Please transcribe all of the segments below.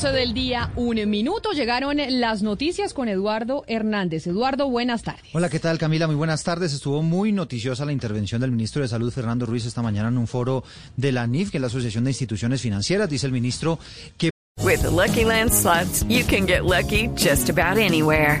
12 del día, un minuto. Llegaron las noticias con Eduardo Hernández. Eduardo, buenas tardes. Hola, ¿qué tal Camila? Muy buenas tardes. Estuvo muy noticiosa la intervención del ministro de Salud, Fernando Ruiz, esta mañana en un foro de la NIF, que es la Asociación de Instituciones Financieras. Dice el ministro que... With the Lucky Land slots, you can get lucky just about anywhere.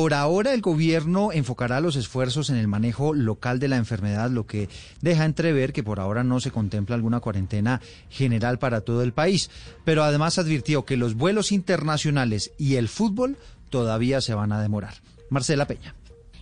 Por ahora el gobierno enfocará los esfuerzos en el manejo local de la enfermedad, lo que deja entrever que por ahora no se contempla alguna cuarentena general para todo el país. Pero además advirtió que los vuelos internacionales y el fútbol todavía se van a demorar. Marcela Peña.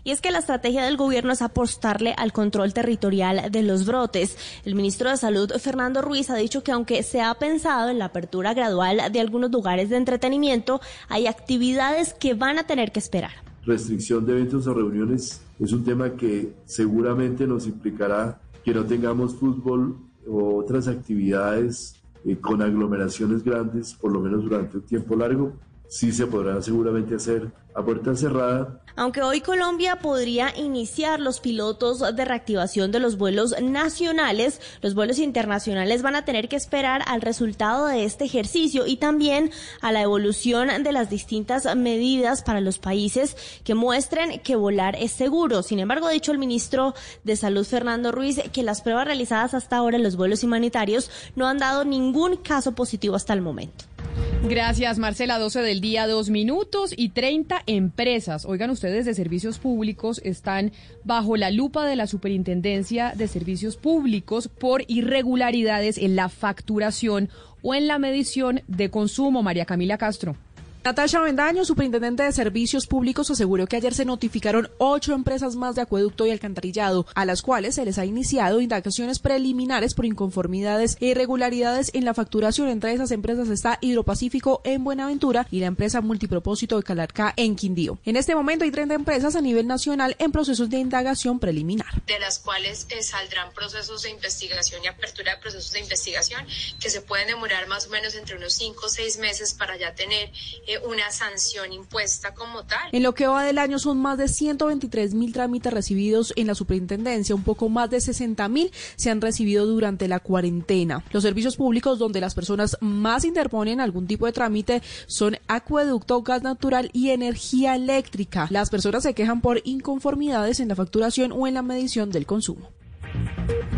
Y es que la estrategia del gobierno es apostarle al control territorial de los brotes. El ministro de Salud, Fernando Ruiz, ha dicho que aunque se ha pensado en la apertura gradual de algunos lugares de entretenimiento, hay actividades que van a tener que esperar. Restricción de eventos o reuniones es un tema que seguramente nos implicará que no tengamos fútbol o otras actividades eh, con aglomeraciones grandes, por lo menos durante un tiempo largo. Sí se podrá seguramente hacer a puerta cerrada. Aunque hoy Colombia podría iniciar los pilotos de reactivación de los vuelos nacionales, los vuelos internacionales van a tener que esperar al resultado de este ejercicio y también a la evolución de las distintas medidas para los países que muestren que volar es seguro. Sin embargo, ha dicho el ministro de Salud Fernando Ruiz que las pruebas realizadas hasta ahora en los vuelos humanitarios no han dado ningún caso positivo hasta el momento. Gracias, Marcela. 12 del día, dos minutos y 30 empresas, oigan ustedes, de servicios públicos están bajo la lupa de la Superintendencia de Servicios Públicos por irregularidades en la facturación o en la medición de consumo. María Camila Castro. Natasha Bendaño, superintendente de Servicios Públicos, aseguró que ayer se notificaron ocho empresas más de acueducto y alcantarillado, a las cuales se les ha iniciado indagaciones preliminares por inconformidades e irregularidades en la facturación. Entre esas empresas está Hidropacífico en Buenaventura y la empresa Multipropósito de Calarcá en Quindío. En este momento hay 30 empresas a nivel nacional en procesos de indagación preliminar. De las cuales eh, saldrán procesos de investigación y apertura de procesos de investigación que se pueden demorar más o menos entre unos 5 o 6 meses para ya tener eh, una sanción impuesta como tal. En lo que va del año son más de 123 mil trámites recibidos en la superintendencia, un poco más de 60 mil se han recibido durante la cuarentena. Los servicios públicos donde las personas más interponen algún tipo de trámite son acueducto, gas natural y energía eléctrica. Las personas se quejan por inconformidades en la facturación o en la medición del consumo.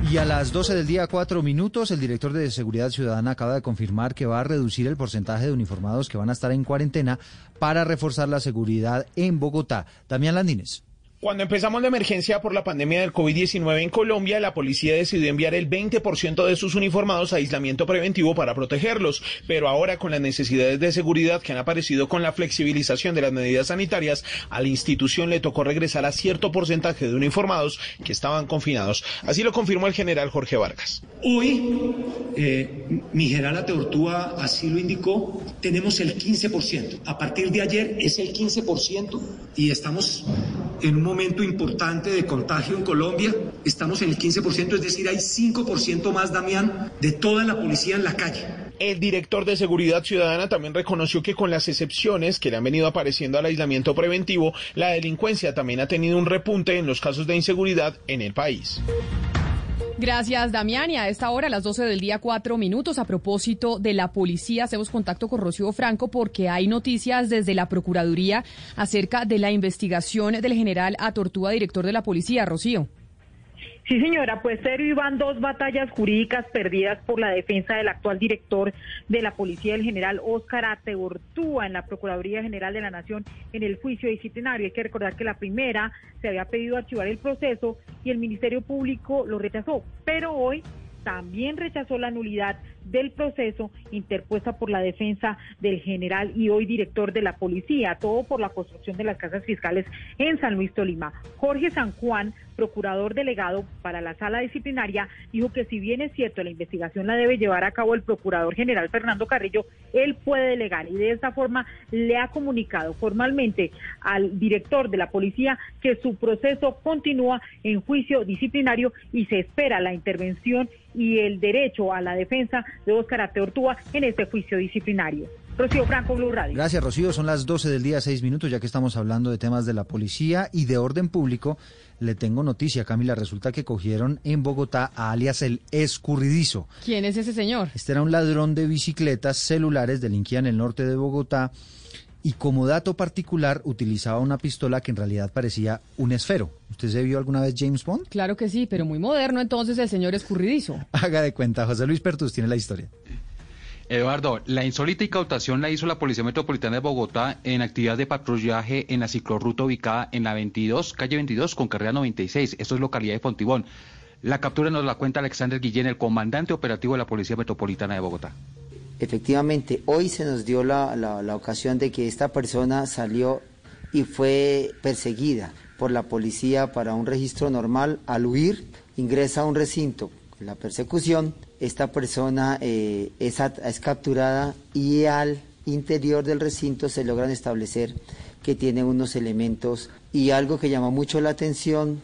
Y a las 12 del día, cuatro minutos, el director de Seguridad Ciudadana acaba de confirmar que va a reducir el porcentaje de uniformados que van a estar en cuarentena para reforzar la seguridad en Bogotá. Damián Landines. Cuando empezamos la emergencia por la pandemia del COVID-19 en Colombia, la policía decidió enviar el 20% de sus uniformados a aislamiento preventivo para protegerlos, pero ahora con las necesidades de seguridad que han aparecido con la flexibilización de las medidas sanitarias, a la institución le tocó regresar a cierto porcentaje de uniformados que estaban confinados. Así lo confirmó el general Jorge Vargas. Hoy, eh, mi general Ateortúa así lo indicó, tenemos el 15%. A partir de ayer es el 15% y estamos en un momento importante de contagio en Colombia. Estamos en el 15%, es decir, hay 5% más, Damián, de toda la policía en la calle. El director de Seguridad Ciudadana también reconoció que con las excepciones que le han venido apareciendo al aislamiento preventivo, la delincuencia también ha tenido un repunte en los casos de inseguridad en el país. Gracias, Damián. Y a esta hora, a las 12 del día, cuatro minutos, a propósito de la policía, hacemos contacto con Rocío Franco porque hay noticias desde la Procuraduría acerca de la investigación del general Atortúa, director de la policía. Rocío. Sí, señora, pues y van dos batallas jurídicas perdidas por la defensa del actual director de la policía, el general Óscar Ateortúa, en la Procuraduría General de la Nación en el juicio disciplinario. Hay que recordar que la primera se había pedido archivar el proceso y el Ministerio Público lo rechazó, pero hoy también rechazó la nulidad del proceso interpuesta por la defensa del general y hoy director de la policía, todo por la construcción de las casas fiscales en San Luis Tolima. Jorge San Juan, procurador delegado para la sala disciplinaria, dijo que si bien es cierto la investigación la debe llevar a cabo el procurador general Fernando Carrillo, él puede delegar y de esta forma le ha comunicado formalmente al director de la policía que su proceso continúa en juicio disciplinario y se espera la intervención y el derecho a la defensa de Óscar Ateortúa en este juicio disciplinario. Rocío Franco, Blue Radio. Gracias, Rocío. Son las 12 del día, 6 minutos, ya que estamos hablando de temas de la policía y de orden público. Le tengo noticia, Camila. Resulta que cogieron en Bogotá a alias el escurridizo. ¿Quién es ese señor? Este era un ladrón de bicicletas celulares, delinquía en el norte de Bogotá y como dato particular utilizaba una pistola que en realidad parecía un esfero. ¿Usted se vio alguna vez James Bond? Claro que sí, pero muy moderno entonces el señor escurridizo. Haga de cuenta, José Luis Pertus tiene la historia. Eduardo, la insólita incautación la hizo la Policía Metropolitana de Bogotá en actividad de patrullaje en la ciclorruta ubicada en la 22, calle 22 con carrera 96. Esto es localidad de Fontibón. La captura nos la cuenta Alexander Guillén, el comandante operativo de la Policía Metropolitana de Bogotá. Efectivamente, hoy se nos dio la, la ocasión de que esta persona salió y fue perseguida por la policía para un registro normal. Al huir, ingresa a un recinto. La persecución esta persona eh, es, es capturada y al interior del recinto se logran establecer que tiene unos elementos y algo que llama mucho la atención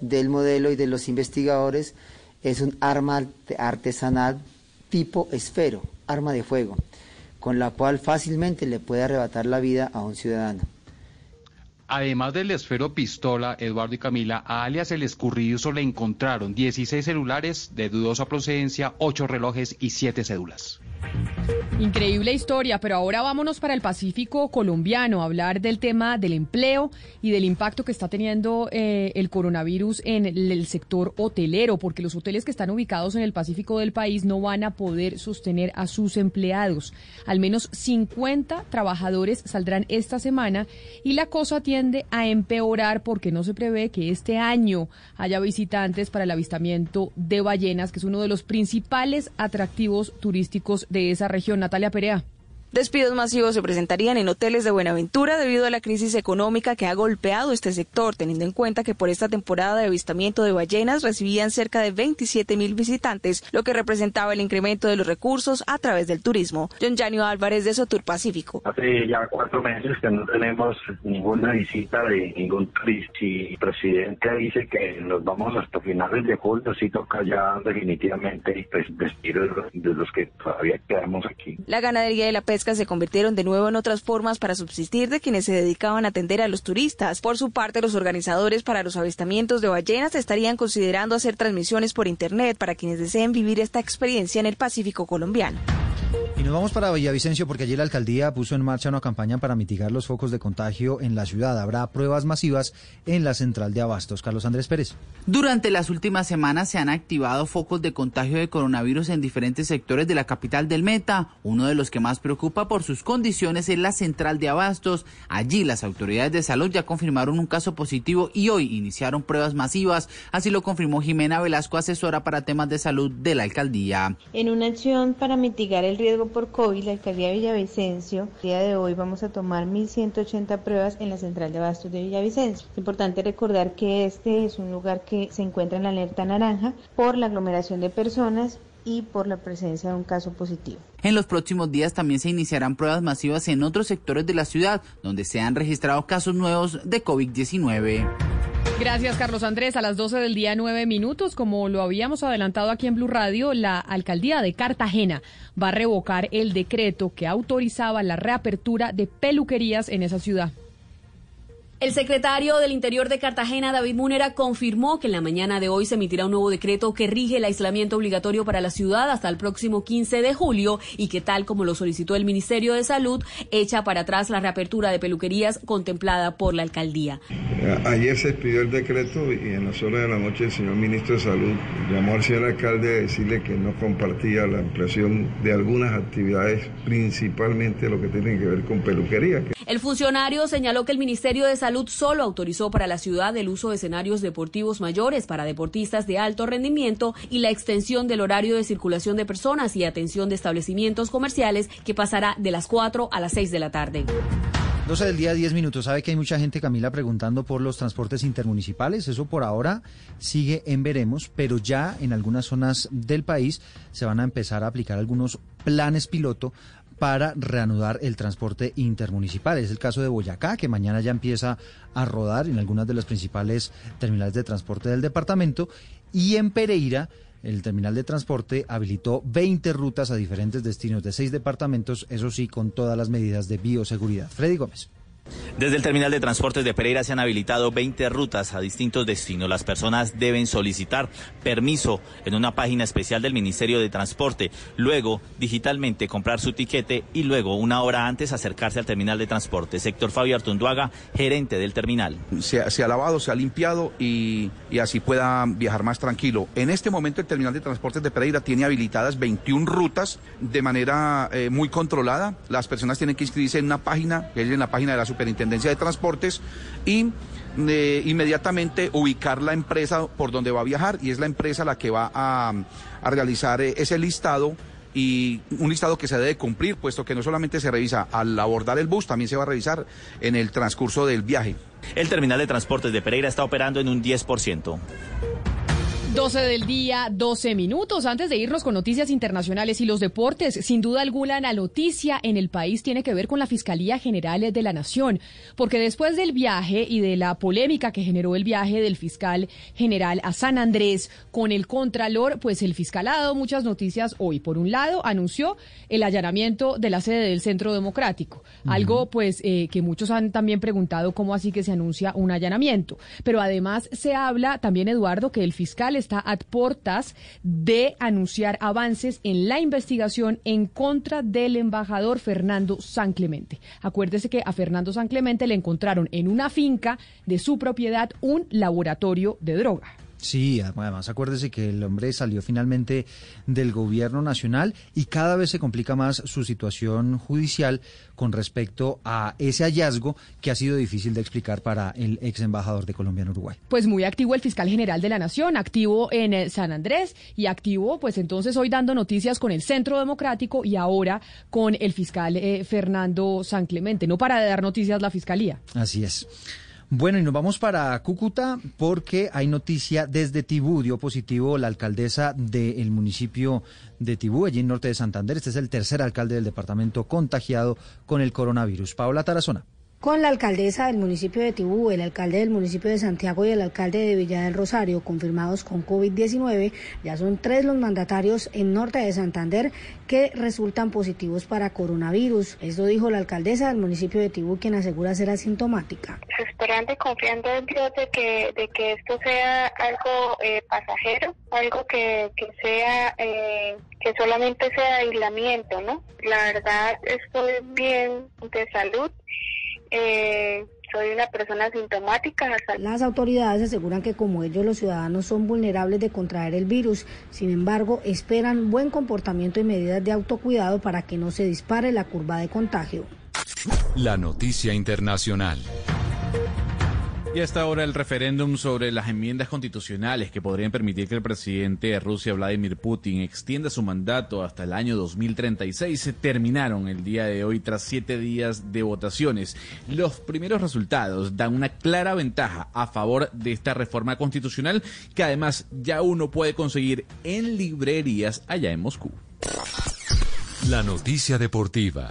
del modelo y de los investigadores es un arma artesanal tipo esfero, arma de fuego, con la cual fácilmente le puede arrebatar la vida a un ciudadano. Además del esfero pistola, Eduardo y Camila, a alias el escurridizo le encontraron 16 celulares de dudosa procedencia, 8 relojes y 7 cédulas. Increíble historia, pero ahora vámonos para el Pacífico colombiano a hablar del tema del empleo y del impacto que está teniendo eh, el coronavirus en el, sector hotelero, porque los hoteles que están ubicados en el Pacífico del país no van a poder sostener a sus empleados. Al menos 50 trabajadores saldrán esta semana y la cosa tiende a empeorar porque no se prevé que este año haya visitantes para el avistamiento de ballenas, que es uno de los principales atractivos turísticos de esa región. Natalia Perea. Despidos masivos se presentarían en hoteles de Buenaventura debido a la crisis económica que ha golpeado este sector, teniendo en cuenta que por esta temporada de avistamiento de ballenas recibían cerca de 27 mil visitantes, lo que representaba el incremento de los recursos a través del turismo. John Janio Álvarez de Sotur Pacífico. Hace ya cuatro meses que no tenemos ninguna visita de ningún turista y el presidente dice que nos vamos hasta finales de julio, si toca ya definitivamente pues, vestir de los que todavía quedamos aquí. La ganadería y la pesca se convirtieron de nuevo en otras formas para subsistir de quienes se dedicaban a atender a los turistas. Por su parte, los organizadores para los avistamientos de ballenas estarían considerando hacer transmisiones por Internet para quienes deseen vivir esta experiencia en el Pacífico colombiano. Y nos vamos para Villavicencio porque allí la alcaldía puso en marcha una campaña para mitigar los focos de contagio en la ciudad. Habrá pruebas masivas en la central de abastos. Carlos Andrés Pérez. Durante las últimas semanas se han activado focos de contagio de coronavirus en diferentes sectores de la capital del Meta. Uno de los que más preocupa por sus condiciones es la central de abastos. Allí las autoridades de salud ya confirmaron un caso positivo y hoy iniciaron pruebas masivas. Así lo confirmó Jimena Velasco, asesora para temas de salud de la alcaldía. En una acción para mitigar el riesgo por COVID, la alcaldía de Villavicencio, el día de hoy vamos a tomar 1.180 pruebas en la central de abastos de Villavicencio. Es importante recordar que este es un lugar que se encuentra en la alerta naranja por la aglomeración de personas y por la presencia de un caso positivo. En los próximos días también se iniciarán pruebas masivas en otros sectores de la ciudad donde se han registrado casos nuevos de COVID-19. Gracias, Carlos Andrés. A las 12 del día, nueve minutos. Como lo habíamos adelantado aquí en Blue Radio, la alcaldía de Cartagena va a revocar el decreto que autorizaba la reapertura de peluquerías en esa ciudad. El secretario del Interior de Cartagena, David Múnera, confirmó que en la mañana de hoy se emitirá un nuevo decreto que rige el aislamiento obligatorio para la ciudad hasta el próximo 15 de julio y que, tal como lo solicitó el Ministerio de Salud, echa para atrás la reapertura de peluquerías contemplada por la alcaldía. Ayer se expidió el decreto y en las horas de la noche el señor ministro de Salud llamó al señor alcalde a decirle que no compartía la ampliación de algunas actividades, principalmente lo que tiene que ver con peluquería. El funcionario señaló que el Ministerio de Salud solo autorizó para la ciudad el uso de escenarios deportivos mayores para deportistas de alto rendimiento y la extensión del horario de circulación de personas y atención de establecimientos comerciales que pasará de las 4 a las 6 de la tarde. 12 del día, 10 minutos. Sabe que hay mucha gente, Camila, preguntando por los transportes intermunicipales. Eso por ahora sigue en veremos, pero ya en algunas zonas del país se van a empezar a aplicar algunos planes piloto para reanudar el transporte intermunicipal. Es el caso de Boyacá, que mañana ya empieza a rodar en algunas de las principales terminales de transporte del departamento. Y en Pereira, el terminal de transporte habilitó 20 rutas a diferentes destinos de seis departamentos, eso sí, con todas las medidas de bioseguridad. Freddy Gómez. Desde el terminal de transportes de Pereira se han habilitado 20 rutas a distintos destinos. Las personas deben solicitar permiso en una página especial del Ministerio de Transporte, luego digitalmente comprar su tiquete y luego una hora antes acercarse al terminal de transporte. Sector Fabio Artunduaga, gerente del terminal. Se, ha lavado, se ha limpiado y, así pueda viajar más tranquilo. En este momento el terminal de transportes de Pereira tiene habilitadas 21 rutas de manera eh, muy controlada. Las personas tienen que inscribirse en una página, que es en la página de la Superintendencia de Transportes y eh, inmediatamente ubicar la empresa por donde va a viajar y es la empresa la que va a, a realizar eh, ese listado y un listado que se debe cumplir, puesto que no solamente se revisa al abordar el bus, también se va a revisar en el transcurso del viaje. El terminal de transportes de Pereira está operando en un 10%. 12 del día, 12 minutos. Antes de irnos con noticias internacionales y los deportes, sin duda alguna la noticia en el país tiene que ver con la Fiscalía General de la Nación, porque después del viaje y de la polémica que generó el viaje del fiscal general a San Andrés con el Contralor, pues el fiscal ha dado muchas noticias hoy. Por un lado, anunció el allanamiento de la sede del Centro Democrático, algo pues eh, que muchos han también preguntado cómo así que se anuncia un allanamiento. Pero además se habla también, Eduardo, que el fiscal está a portas de anunciar avances en la investigación en contra del embajador Fernando San Clemente. Acuérdese que a Fernando San Clemente le encontraron en una finca de su propiedad un laboratorio de droga. Sí, además acuérdese que el hombre salió finalmente del gobierno nacional y cada vez se complica más su situación judicial con respecto a ese hallazgo que ha sido difícil de explicar para el ex embajador de Colombia en Uruguay. Pues muy activo el fiscal general de la Nación, activo en eh, San Andrés y activo pues entonces hoy dando noticias con el Centro Democrático y ahora con el fiscal eh, Fernando San Clemente. No para de dar noticias la fiscalía. Así es. Bueno, y nos vamos para Cúcuta porque hay noticia desde Tibú, dio positivo la alcaldesa del municipio de Tibú, allí en norte de Santander. Este es el tercer alcalde del departamento contagiado con el coronavirus. Paola Tarazona. Con la alcaldesa del municipio de Tibú, el alcalde del municipio de Santiago y el alcalde de Villa del Rosario confirmados con COVID-19, ya son tres los mandatarios en norte de Santander que resultan positivos para coronavirus. Esto dijo la alcaldesa del municipio de Tibú, quien asegura ser asintomática. Esperando y confiando en Dios de que, de que esto sea algo eh, pasajero, algo que, que sea, eh, que solamente sea aislamiento, ¿no? La verdad estoy bien de salud eh, soy una persona asintomática. Las autoridades aseguran que como ellos los ciudadanos son vulnerables de contraer el virus, sin embargo esperan buen comportamiento y medidas de autocuidado para que no se dispare la curva de contagio. La noticia internacional. Y hasta ahora el referéndum sobre las enmiendas constitucionales que podrían permitir que el presidente de Rusia, Vladimir Putin, extienda su mandato hasta el año 2036 se terminaron el día de hoy tras siete días de votaciones. Los primeros resultados dan una clara ventaja a favor de esta reforma constitucional que además ya uno puede conseguir en librerías allá en Moscú. La noticia deportiva.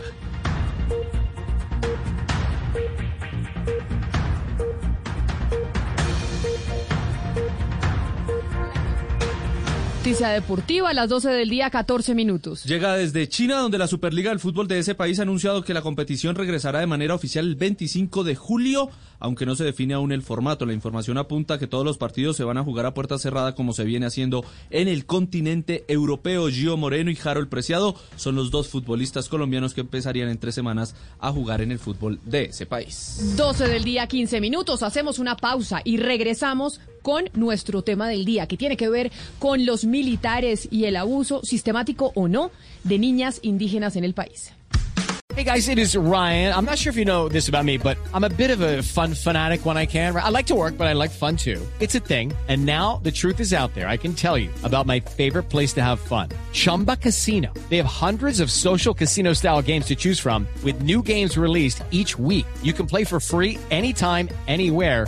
Noticia deportiva a las 12 del día, 14 minutos. Llega desde China, donde la Superliga del Fútbol de ese país ha anunciado que la competición regresará de manera oficial el 25 de julio, aunque no se define aún el formato. La información apunta que todos los partidos se van a jugar a puerta cerrada como se viene haciendo en el continente europeo. Gio Moreno y Harold Preciado son los dos futbolistas colombianos que empezarían en tres semanas a jugar en el fútbol de ese país. 12 del día, 15 minutos. Hacemos una pausa y regresamos con nuestro tema del día, que tiene que ver con los militares y el abuso sistemático o no de niñas indígenas en el país. Hey guys, it is Ryan. I'm not sure if you know this about me, but I'm a bit of a fun fanatic when I can. I like to work, but I like fun too. It's a thing. And now the truth is out there. I can tell you about my favorite place to have fun. Chumba Casino. They have hundreds of social casino style games to choose from with new games released each week. You can play for free anytime, anywhere.